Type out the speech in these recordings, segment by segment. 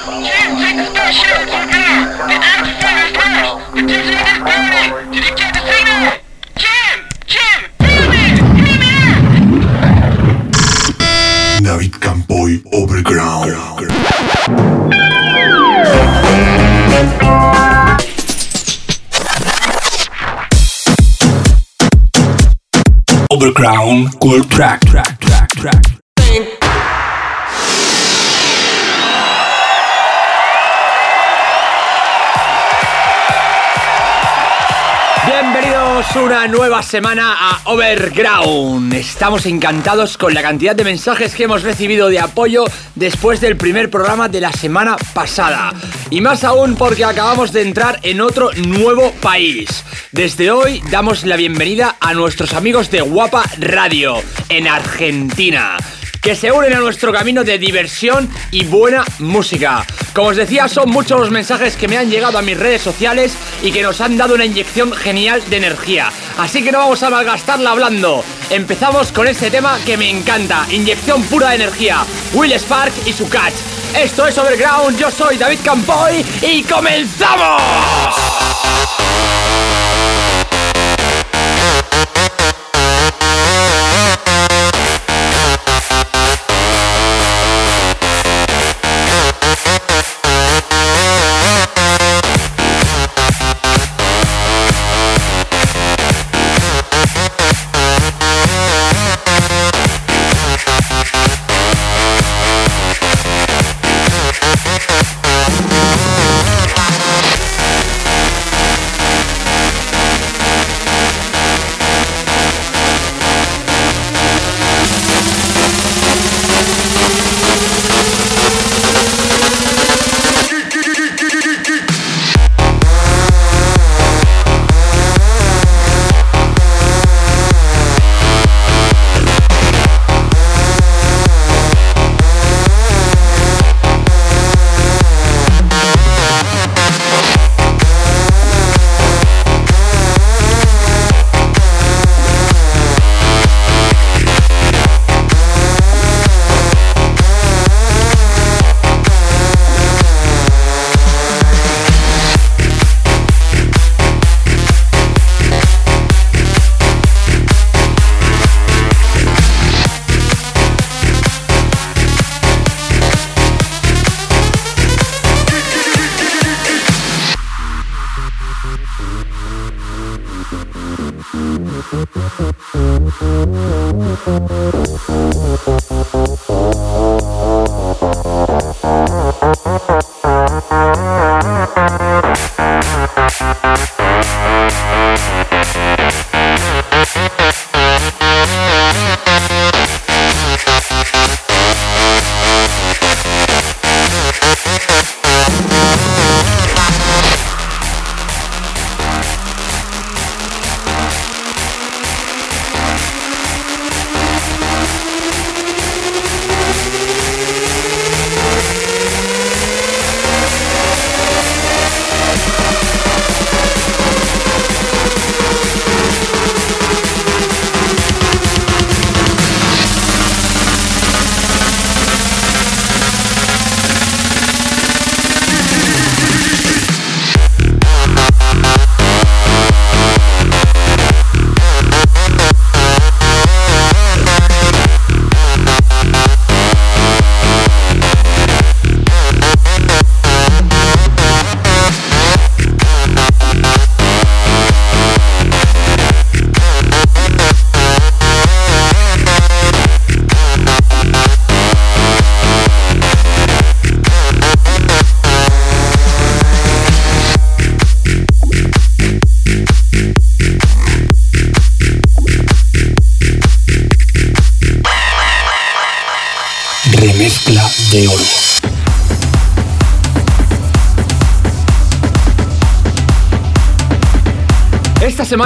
Jim, take the spaceship. We're out. The atmosphere is lost. The dizzying is burning. Did you get the signal? Jim! Jim! Hear me! Hear me out! David Campoy Overground. Overground Cool Track Track Track Track Una nueva semana a Overground. Estamos encantados con la cantidad de mensajes que hemos recibido de apoyo después del primer programa de la semana pasada. Y más aún porque acabamos de entrar en otro nuevo país. Desde hoy damos la bienvenida a nuestros amigos de Guapa Radio en Argentina que se unen a nuestro camino de diversión y buena música. Como os decía, son muchos los mensajes que me han llegado a mis redes sociales y que nos han dado una inyección genial de energía. Así que no vamos a malgastarla hablando. Empezamos con este tema que me encanta, inyección pura de energía. Will Spark y su catch. Esto es Overground, yo soy David Campoy y comenzamos.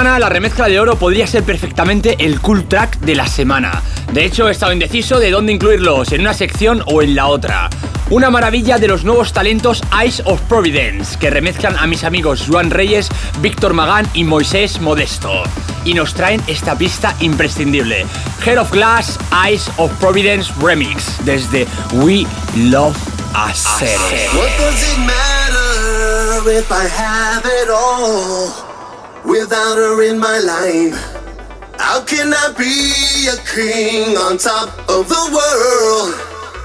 La remezcla de oro podría ser perfectamente el cool track de la semana. De hecho, he estado indeciso de dónde incluirlos, en una sección o en la otra. Una maravilla de los nuevos talentos Eyes of Providence, que remezclan a mis amigos Juan Reyes, Víctor Magán y Moisés Modesto. Y nos traen esta pista imprescindible. Head of Glass, Eyes of Providence Remix, desde We Love Acere. What does it matter if I have it all without her in my life? How can I be a king on top of the world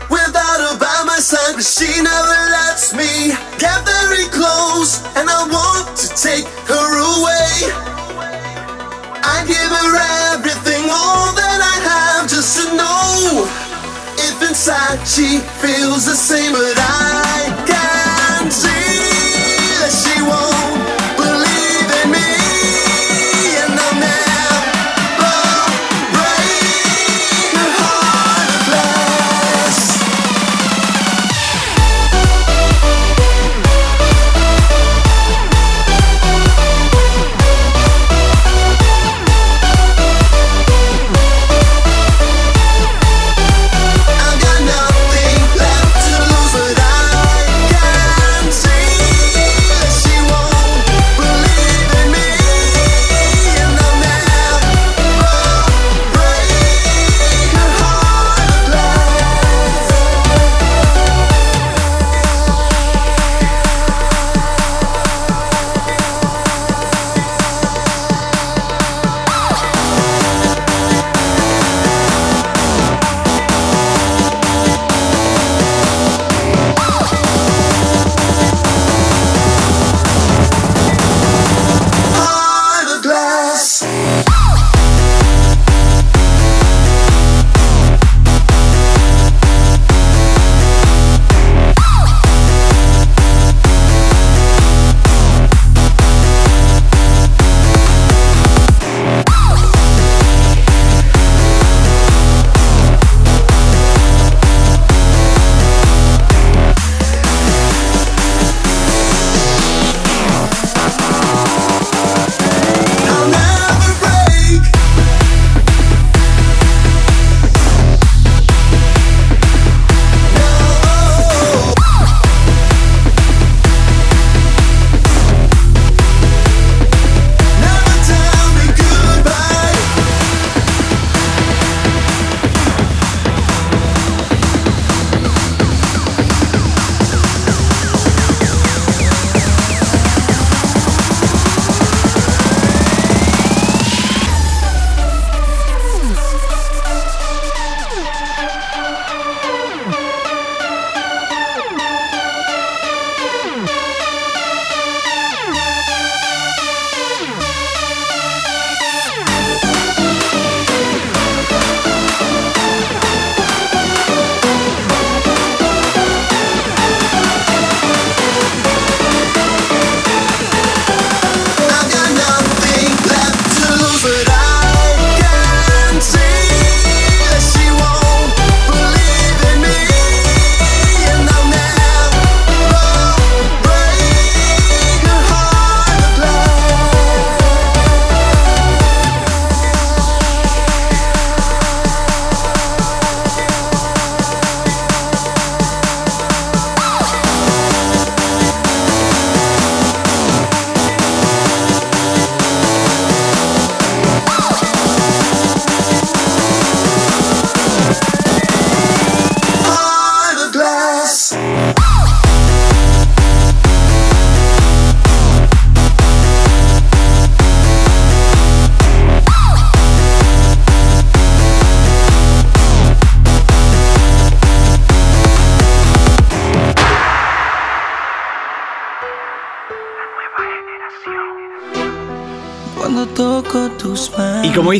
without her by my side? But she never lets me get very close, and I want to take her away. I give her everything, all that I have, just to know if inside she feels the same, but I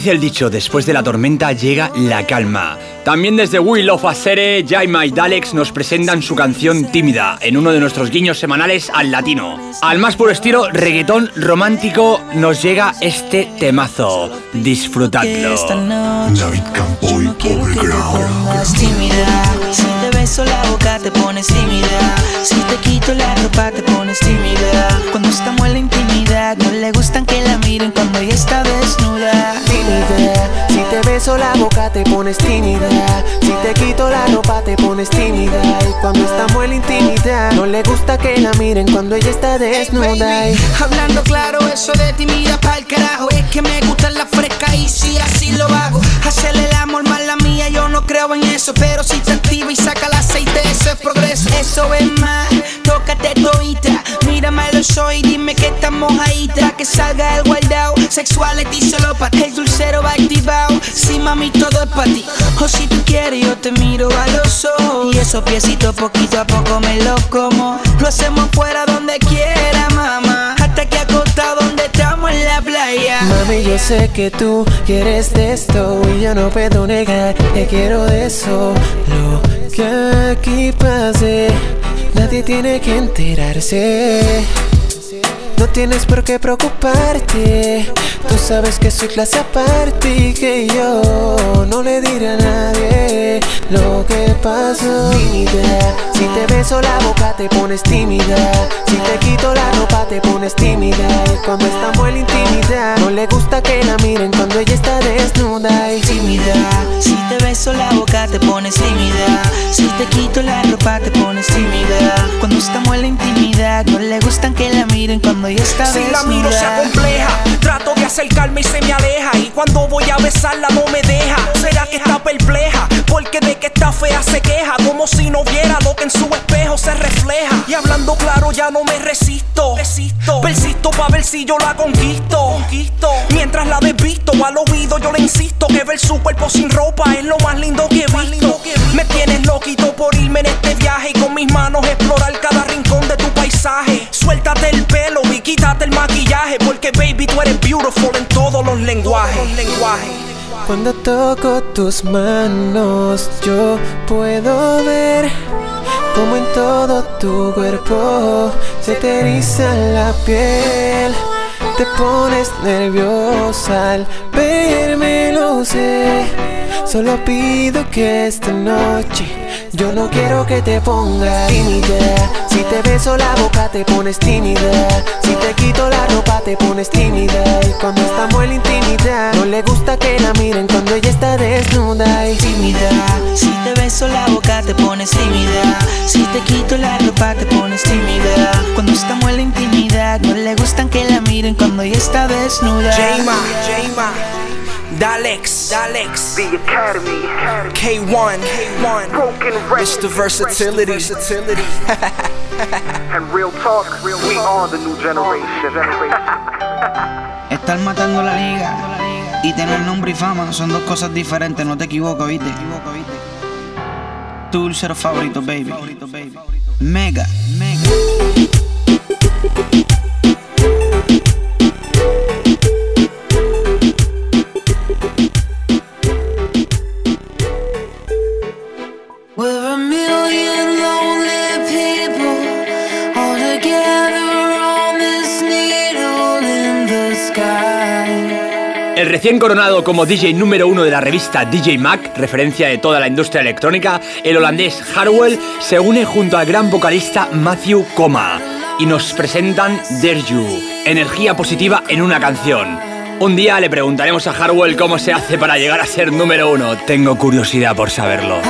dice el dicho, después de la tormenta llega la calma. También desde We Love Acere, Jaima y Dalex nos presentan su canción Tímida, en uno de nuestros guiños semanales al latino. Al más puro estilo reggaetón romántico nos llega este temazo. Disfrutadlo. David Campo yo y no quiero que te Overground. pongas tímida. Si te beso la boca te pones tímida. Si te quito la ropa te pones tímida. Cuando estamos en la intimidad no le gustan que la miren cuando ella está desnuda. Tímida. Beso la boca te pones tímida. Si te quito la ropa te pones tímida. Y cuando estamos en la intimidad, no le gusta que la miren cuando ella está desnuda. Hablando claro, eso de timida pa'l carajo. Es que me gustan las frescas y si así lo hago. Hacerle el amor más la yo no creo en eso, pero si te activa y saca el aceite, eso es progreso. Eso es más, tócate todita. Mírame los ojos y dime que estamos mojadita. Que salga el guardado, sexual y solo para. El dulcero va activado. Sí, mami, todo es para ti. O si tú quieres, yo te miro a los ojos. Y esos piecitos poquito a poco me los como. Lo hacemos fuera donde quiera, mamá. Hasta que acostado donde estamos en la Mami, yo sé que tú quieres de esto y yo no puedo negar que quiero de eso. Lo que aquí pase, nadie tiene que enterarse. No tienes por qué preocuparte. Tú sabes que soy clase aparte y que yo no le diré a nadie lo que pasó. Tímida, si te beso la boca te pones tímida. Si te quito la ropa te pones tímida. Y cuando estamos en la intimidad, no le gusta que la miren cuando ella está desnuda y tímida. Si te beso la boca te pones tímida. Si te quito la ropa te pones tímida. Cuando estamos en la intimidad, no le gustan que la miren cuando ella está Si desnuda. la miro se acompleja, trato de acercarme y se me aleja. Y cuando voy a besarla no me deja. ¿Será que está perpleja? Porque de que está fea se queja. Como si no viera lo que en su espejo se refleja. Y hablando claro ya no me resisto. Resisto. Persisto pa' ver si yo la conquisto. Conquisto. Mientras la desvisto al oído yo le insisto que ver su cuerpo sin ropa es lo más lindo que he visto. Me tienes loquito por irme en este viaje y con mis manos explorar cada rincón de tu paisaje. Suéltate quítate el maquillaje porque baby tú eres beautiful en todos los lenguajes. lenguajes. Cuando toco tus manos, yo puedo ver como en todo tu cuerpo se te eriza la piel. Te pones nerviosa al verme, lo sé. Solo pido que esta noche yo no quiero que te pongas tímida. Si te beso la boca te pones tímida. Si te quito la ropa te pones tímida. Y cuando estamos en la intimidad, no le gusta que la miren cuando ella está desnuda y. Si te beso la boca te pones tímida. Si te quito la ropa te pones tímida. Cuando estamos en la intimidad, no le gustan que la miren cuando ella está desnuda. Jama, Jama, Dalex, Dalex, The Academy, K1, K1, Mr. Versatility, Versatility. And real talk, we are the new generation. Estar matando la liga y tener nombre y fama son dos cosas diferentes, no te equivoques, ¿viste? Tu dulcero favorito, baby. Mega, mega. El recién coronado como DJ número uno de la revista DJ Mag, referencia de toda la industria electrónica, el holandés Harwell se une junto al gran vocalista Matthew Coma y nos presentan Dare You, energía positiva en una canción. Un día le preguntaremos a Harwell cómo se hace para llegar a ser número uno. Tengo curiosidad por saberlo.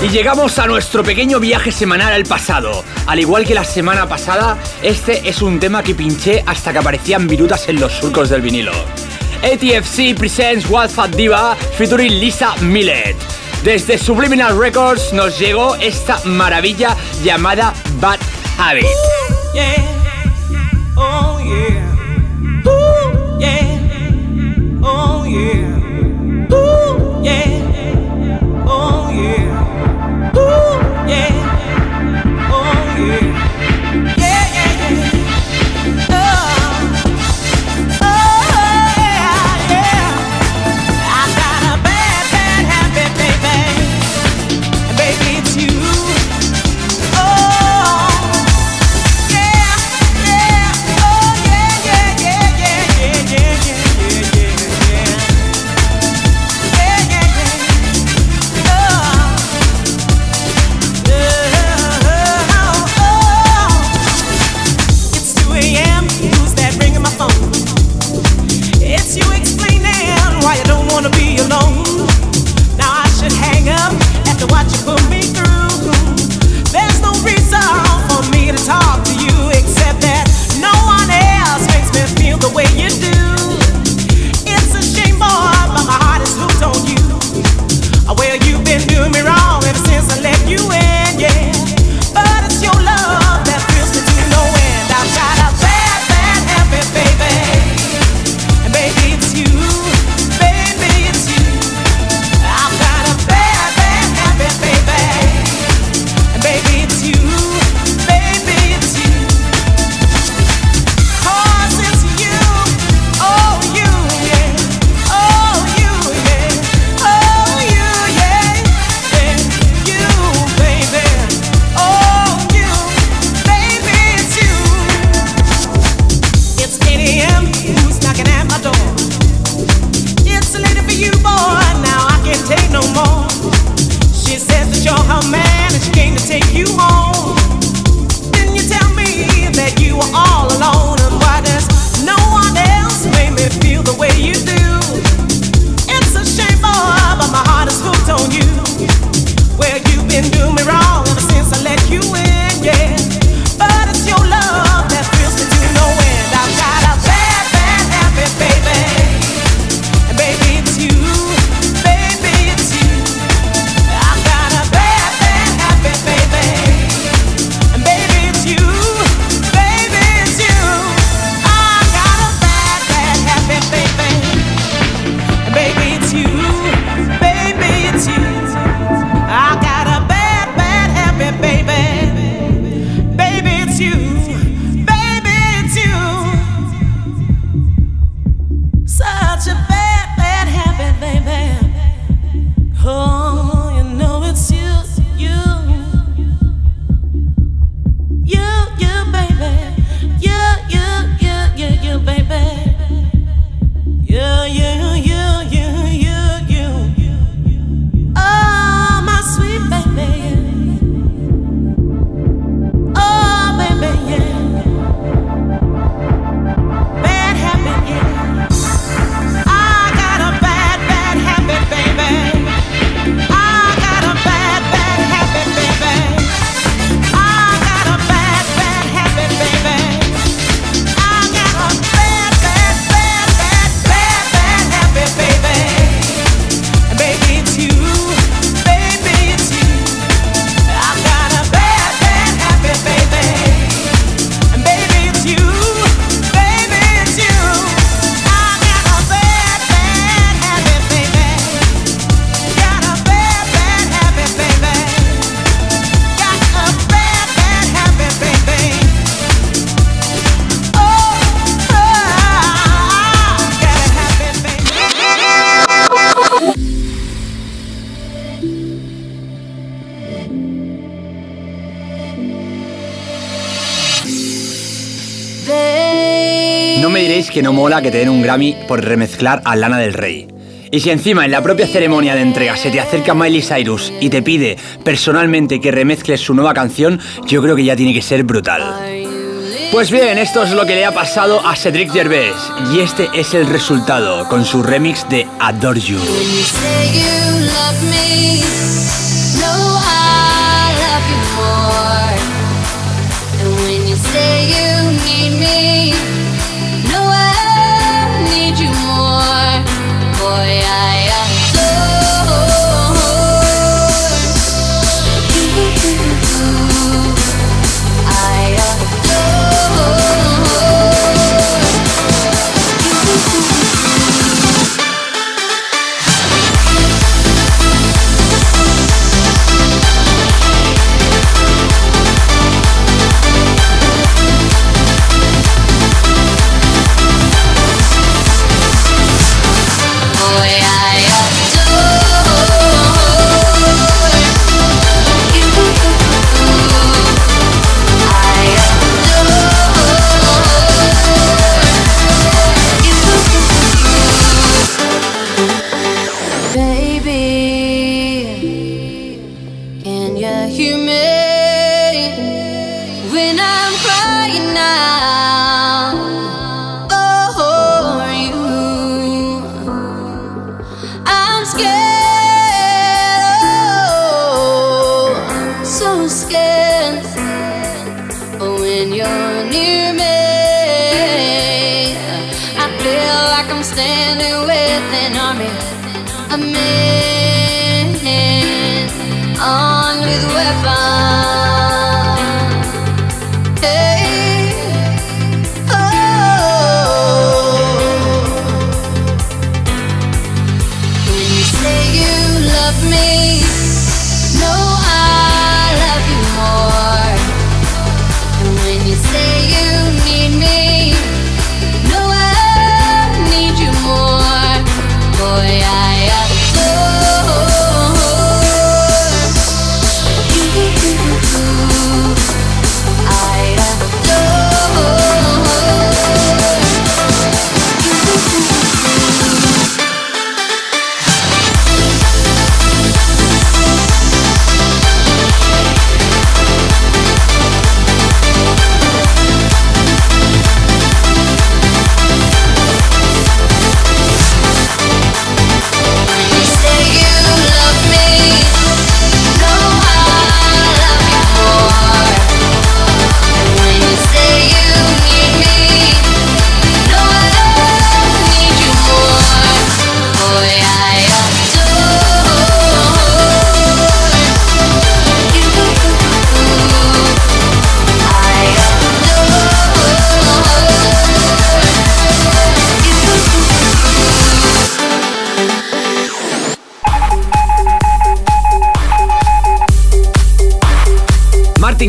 Y llegamos a nuestro pequeño viaje semanal al pasado. Al igual que la semana pasada, este es un tema que pinché hasta que aparecían virutas en los surcos del vinilo. ATFC presents Wild Fat Diva featuring Lisa Millet. Desde Subliminal Records nos llegó esta maravilla llamada Bad Habit. mola que te den un Grammy por remezclar a Lana del Rey. Y si encima en la propia ceremonia de entrega se te acerca Miley Cyrus y te pide personalmente que remezcles su nueva canción, yo creo que ya tiene que ser brutal. Pues bien, esto es lo que le ha pasado a Cedric Gervais y este es el resultado con su remix de Adore You.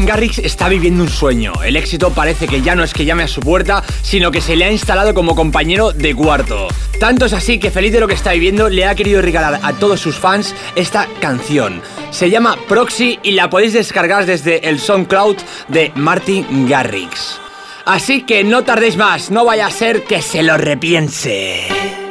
Garrix está viviendo un sueño. El éxito parece que ya no es que llame a su puerta, sino que se le ha instalado como compañero de cuarto. Tanto es así que feliz de lo que está viviendo, le ha querido regalar a todos sus fans esta canción. Se llama Proxy y la podéis descargar desde el SoundCloud de Martin Garrix. Así que no tardéis más, no vaya a ser que se lo repiense.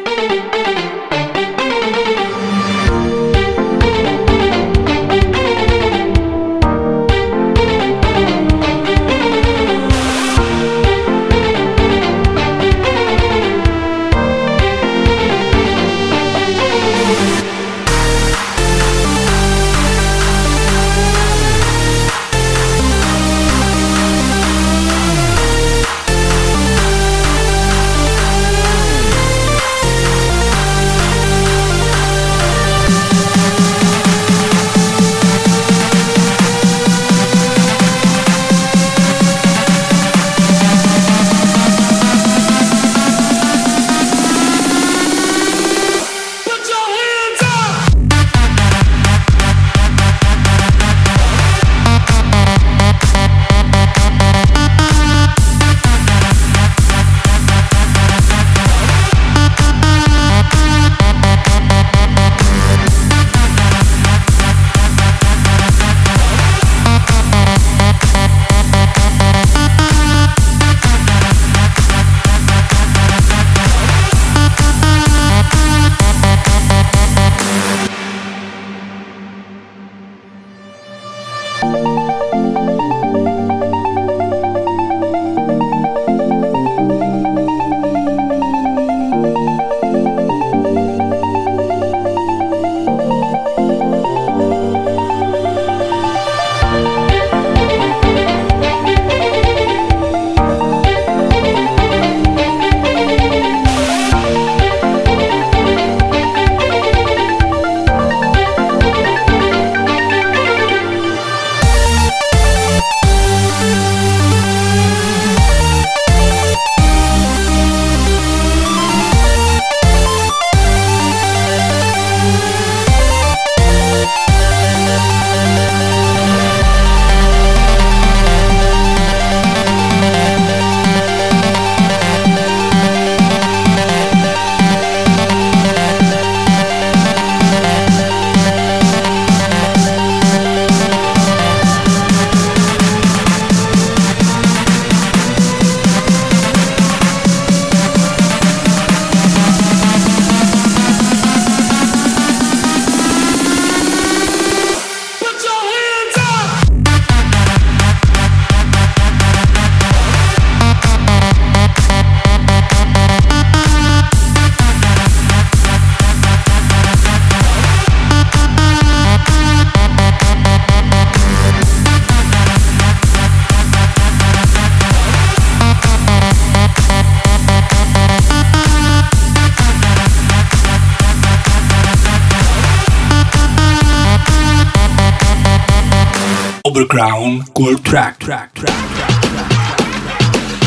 Cool Track. track, track,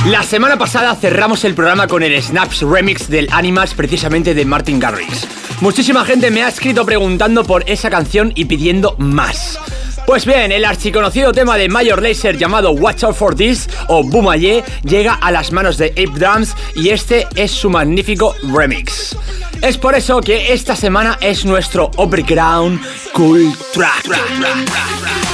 La semana pasada cerramos el programa con el Snaps remix del Animals precisamente de Martin Garrix. Muchísima gente me ha escrito preguntando por esa canción y pidiendo más. Pues bien, el archiconocido tema de Major Lazer llamado Watch Out for This o Boomaye llega a las manos de Ape Drums y este es su magnífico remix. Es por eso que esta semana es nuestro Overground Cool Track.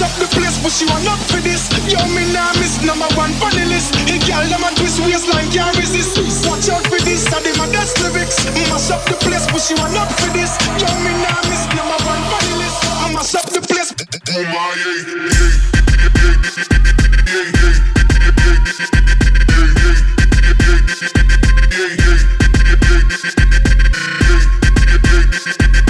Mash up the place but she want up for this. Yo me nah miss number one on the list Hey girl them a twist waistline can't resist. Watch out for this and them a that's lyrics. Mash up the place but she want up for this. Yo me nah miss number one on the list Mash up the place. Oh my Y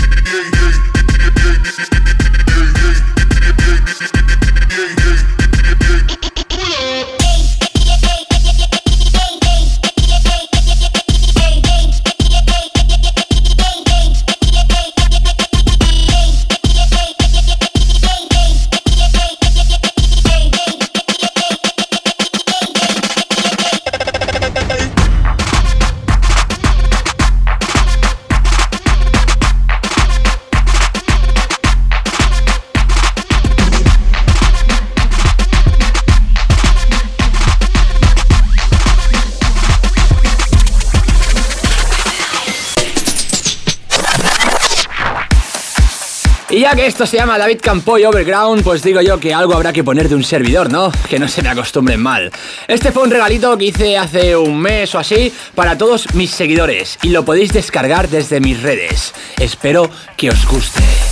que esto se llama David Campoy Overground, pues digo yo que algo habrá que poner de un servidor, ¿no? Que no se me acostumbren mal. Este fue un regalito que hice hace un mes o así para todos mis seguidores y lo podéis descargar desde mis redes. Espero que os guste.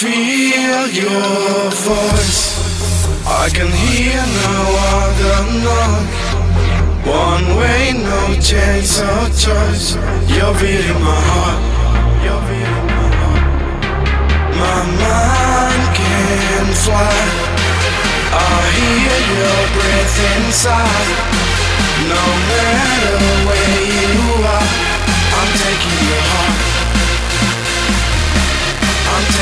Feel your voice. I can hear no other knock. One way, no chance of choice. You're beating my heart. You're beating my heart. My mind can fly. I hear your breath inside. No matter where you are, I'm taking your heart.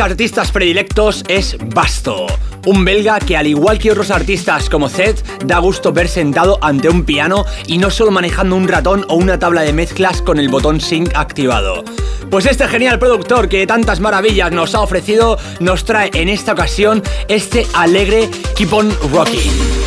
artistas predilectos es Basto, un belga que al igual que otros artistas como Zed, da gusto ver sentado ante un piano y no solo manejando un ratón o una tabla de mezclas con el botón sync activado. Pues este genial productor que tantas maravillas nos ha ofrecido nos trae en esta ocasión este alegre Keep on Rocking.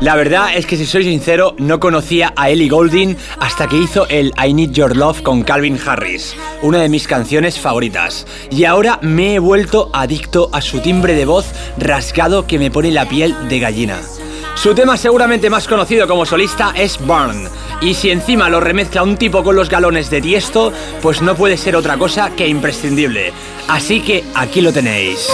La verdad es que si soy sincero, no conocía a Ellie Goulding hasta que hizo el I Need Your Love con Calvin Harris, una de mis canciones favoritas. Y ahora me he vuelto adicto a su timbre de voz rasgado que me pone la piel de gallina. Su tema seguramente más conocido como solista es Burn, y si encima lo remezcla un tipo con los galones de tiesto, pues no puede ser otra cosa que imprescindible. Así que aquí lo tenéis.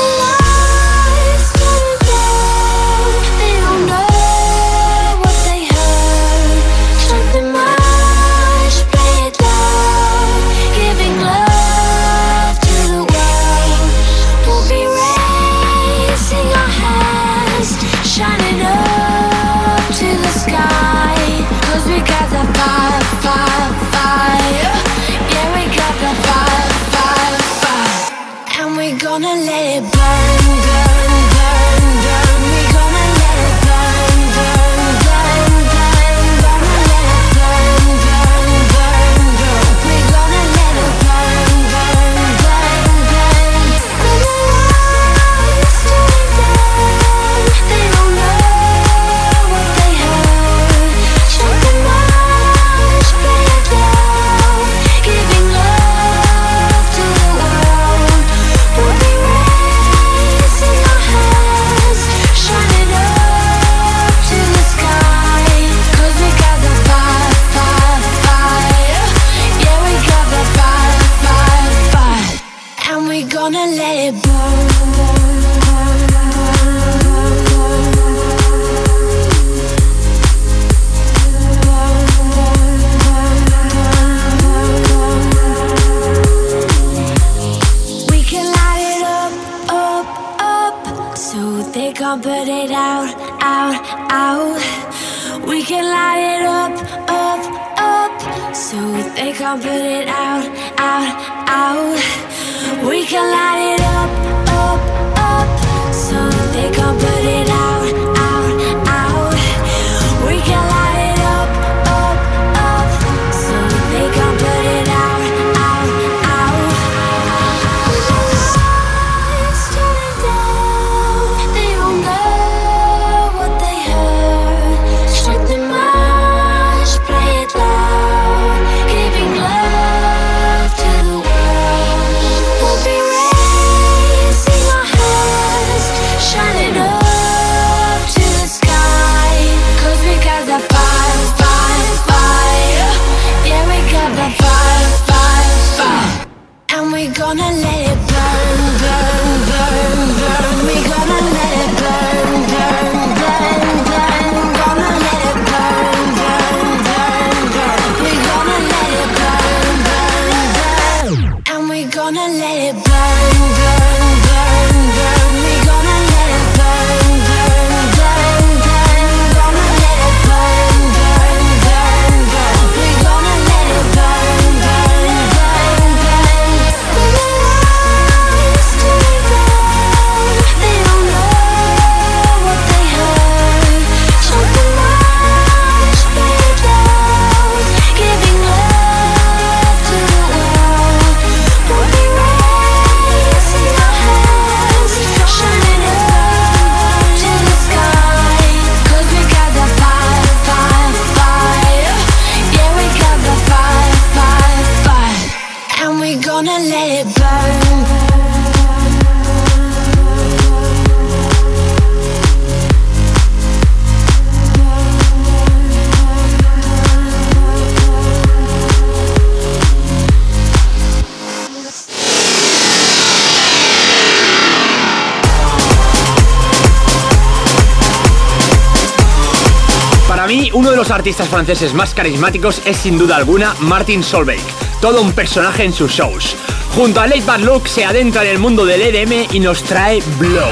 artistas franceses más carismáticos es sin duda alguna Martin Solveig, todo un personaje en sus shows. Junto a Late Bad Luke se adentra en el mundo del EDM y nos trae Blow.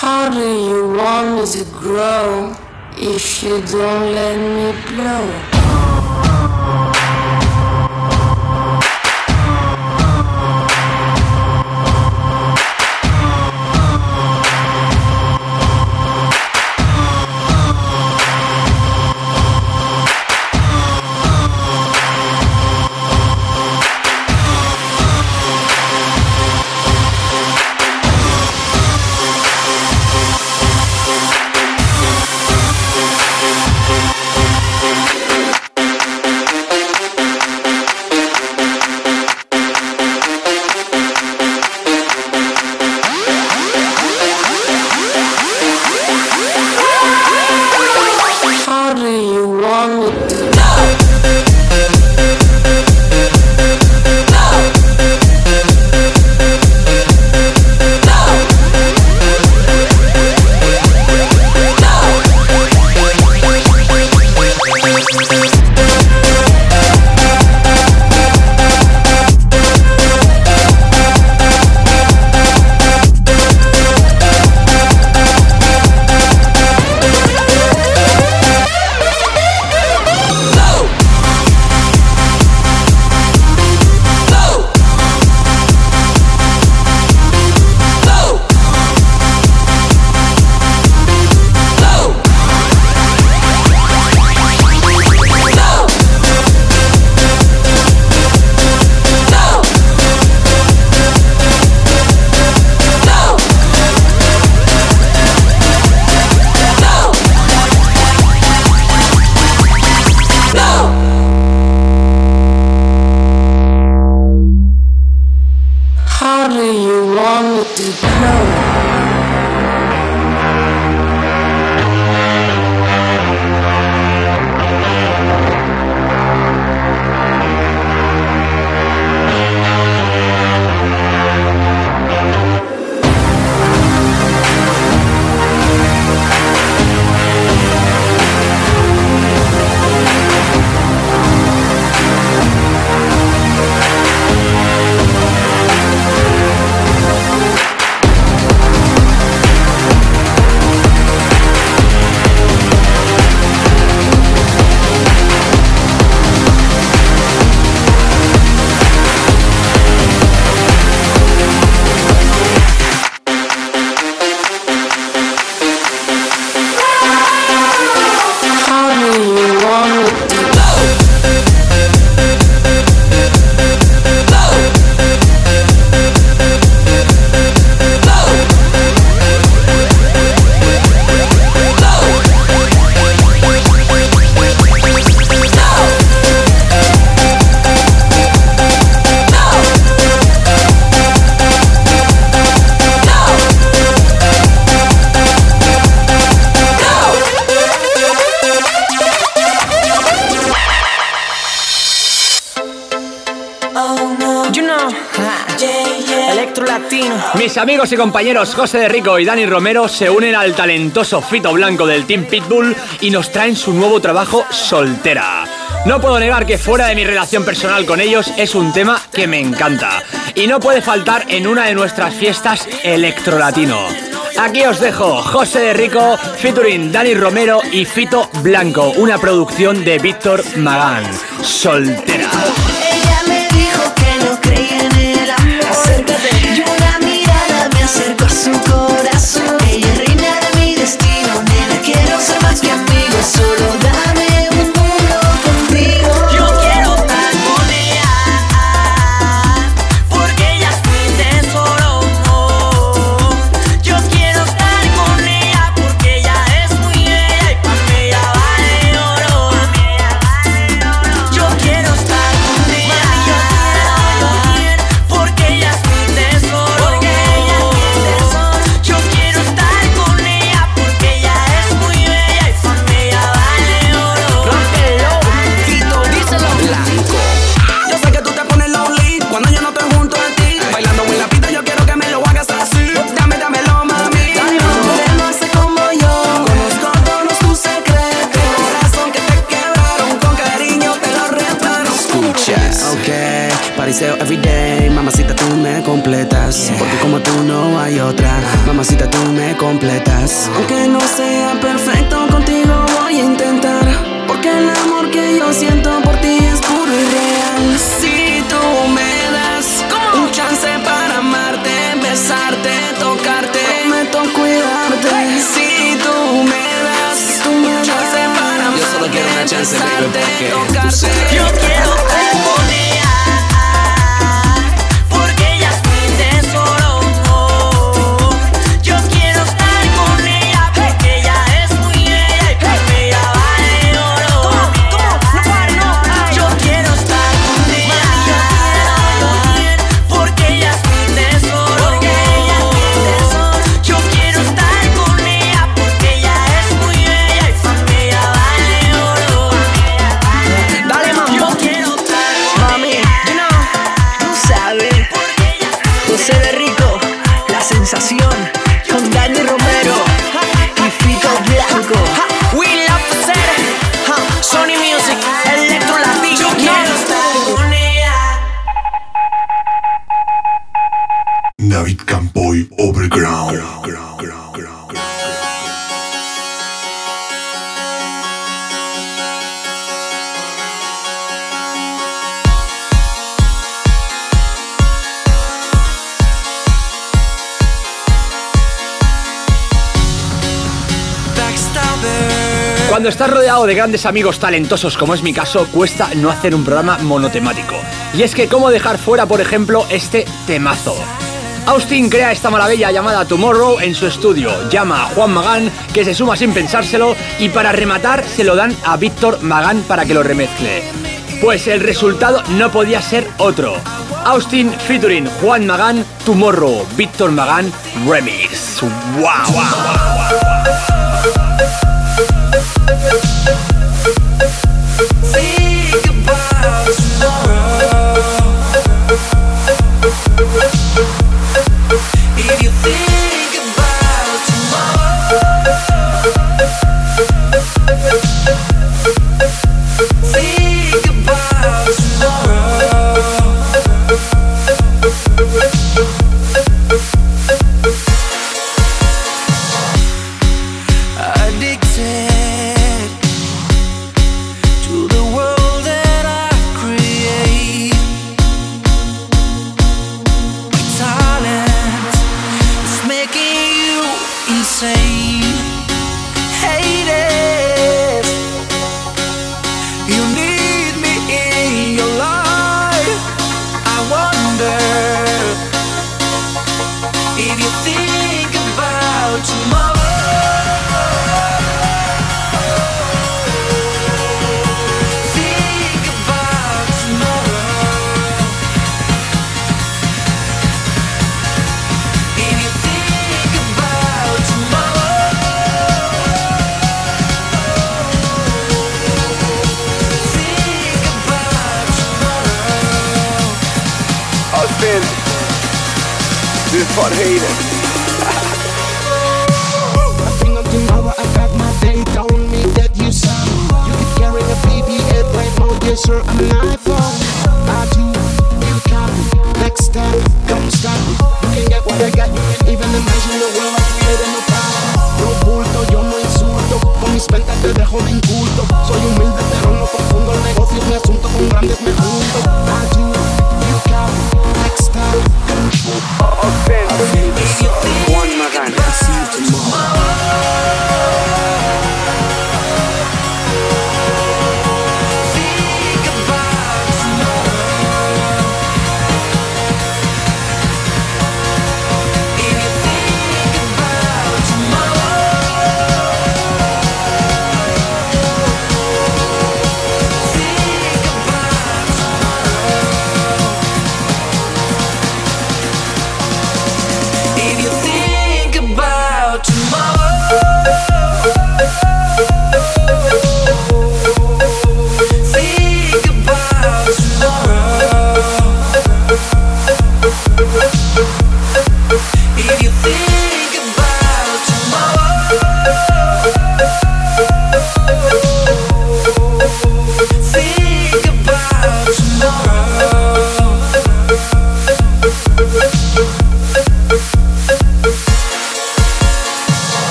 How do you want me to grow if you don't let me blow? Amigos y compañeros, José de Rico y Dani Romero se unen al talentoso Fito Blanco del Team Pitbull y nos traen su nuevo trabajo Soltera. No puedo negar que fuera de mi relación personal con ellos es un tema que me encanta y no puede faltar en una de nuestras fiestas electrolatino. Aquí os dejo José de Rico, featuring Dani Romero y Fito Blanco, una producción de Víctor Magán. Soltera. de grandes amigos talentosos como es mi caso, cuesta no hacer un programa monotemático. Y es que cómo dejar fuera, por ejemplo, este temazo. Austin crea esta maravilla llamada Tomorrow en su estudio, llama a Juan Magán, que se suma sin pensárselo, y para rematar se lo dan a Víctor Magán para que lo remezcle. Pues el resultado no podía ser otro. Austin featuring Juan Magán, Tomorrow, Víctor Magán, Remix. Wow.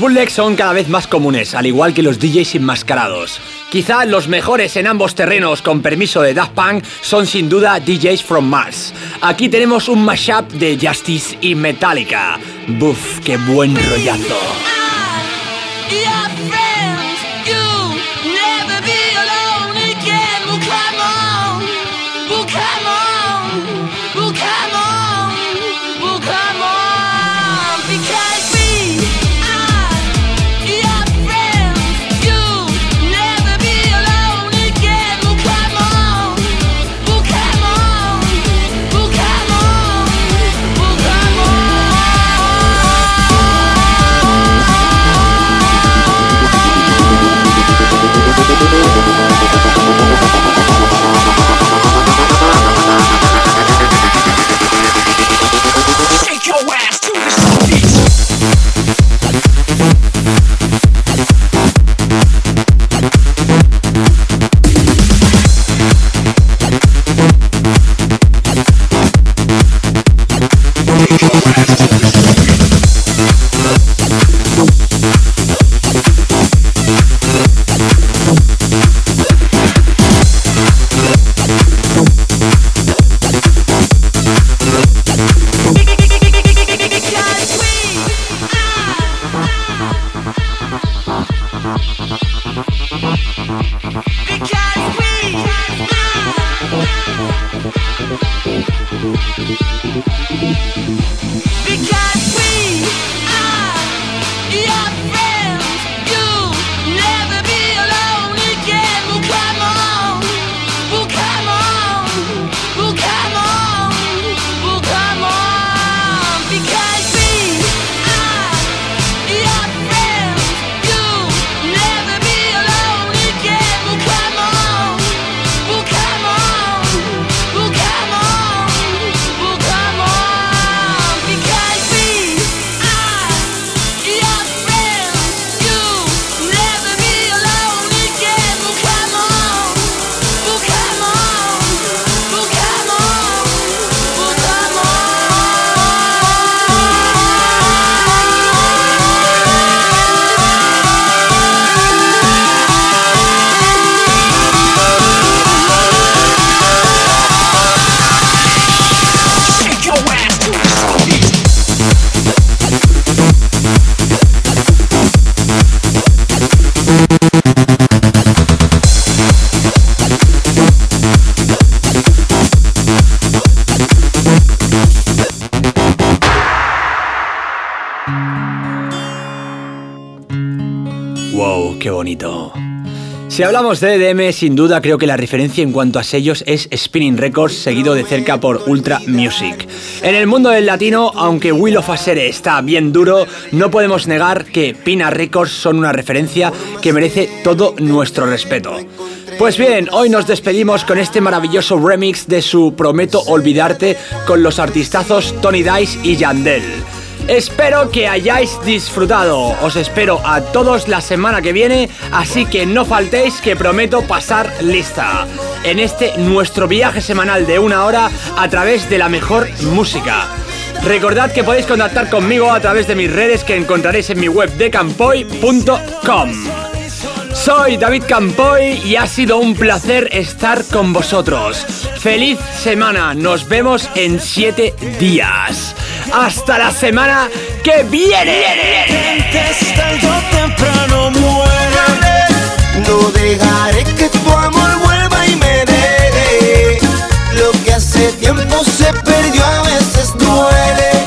bootlegs son cada vez más comunes, al igual que los DJs enmascarados. Quizá los mejores en ambos terrenos, con permiso de Daft Punk, son sin duda DJs from Mars. Aquí tenemos un mashup de Justice y Metallica. ¡Buf, qué buen rollazo! Si hablamos de EDM, sin duda creo que la referencia en cuanto a sellos es Spinning Records, seguido de cerca por Ultra Music. En el mundo del latino, aunque Will of Asere está bien duro, no podemos negar que Pina Records son una referencia que merece todo nuestro respeto. Pues bien, hoy nos despedimos con este maravilloso remix de su Prometo Olvidarte con los artistazos Tony Dice y Yandel. Espero que hayáis disfrutado. Os espero a todos la semana que viene, así que no faltéis que prometo pasar lista en este nuestro viaje semanal de una hora a través de la mejor música. Recordad que podéis contactar conmigo a través de mis redes que encontraréis en mi web de campoy.com. Soy David Campoy y ha sido un placer estar con vosotros. Feliz semana, nos vemos en 7 días. Hasta la semana que viene. temprano. No dejaré que tu amor vuelva y me deje. Lo que hace tiempo se perdió a veces duele.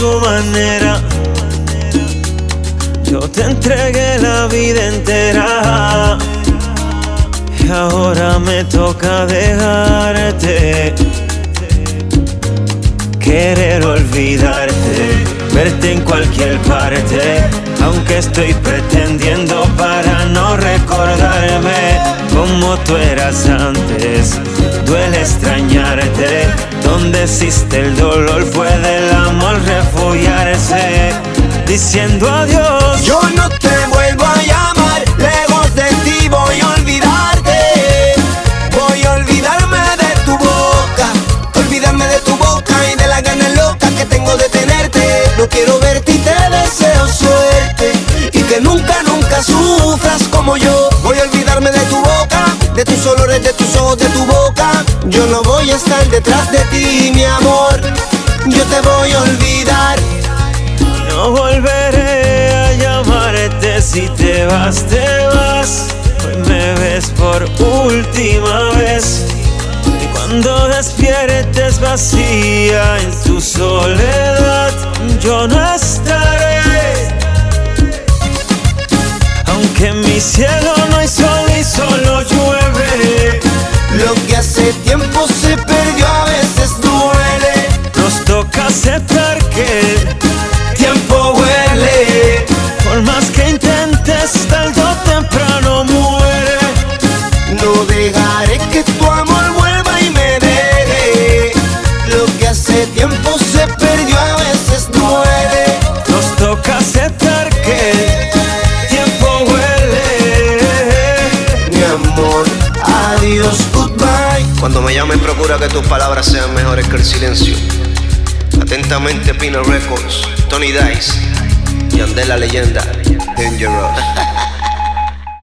Tu manera. Yo te entregué la vida entera y ahora me toca dejarte. Querer olvidarte, verte en cualquier parte, aunque estoy pretendiendo para no recordarme como tú eras antes. Duele extrañarte, donde existe el dolor puede el amor refugiarse, diciendo adiós. Yo no te vuelvo a llamar, lejos de ti voy a olvidarte. Voy a olvidarme de tu boca, olvidarme de tu boca y de la gana loca que tengo de tenerte. No quiero verte y te deseo suerte y que nunca, nunca sufras como yo. Voy a olvidarme de tu boca, de tus olores, de tus ojos, de tu boca. Yo no voy a estar detrás de ti, mi amor. Yo te voy a olvidar. No volveré a llamarte si te vas, te vas. Hoy me ves por última vez. Y cuando despiertes vacía en tu soledad, yo no estaré. Aunque en mi cielo no hay sol y solo llueve. Lo que hace tiempo se perdió a veces duele. Nos toca aceptar que el tiempo huele. Por más que intentes, tarde Cuando me llamen procura que tus palabras sean mejores que el silencio. Atentamente Pino Records, Tony Dice y Andela Leyenda, Dangerous.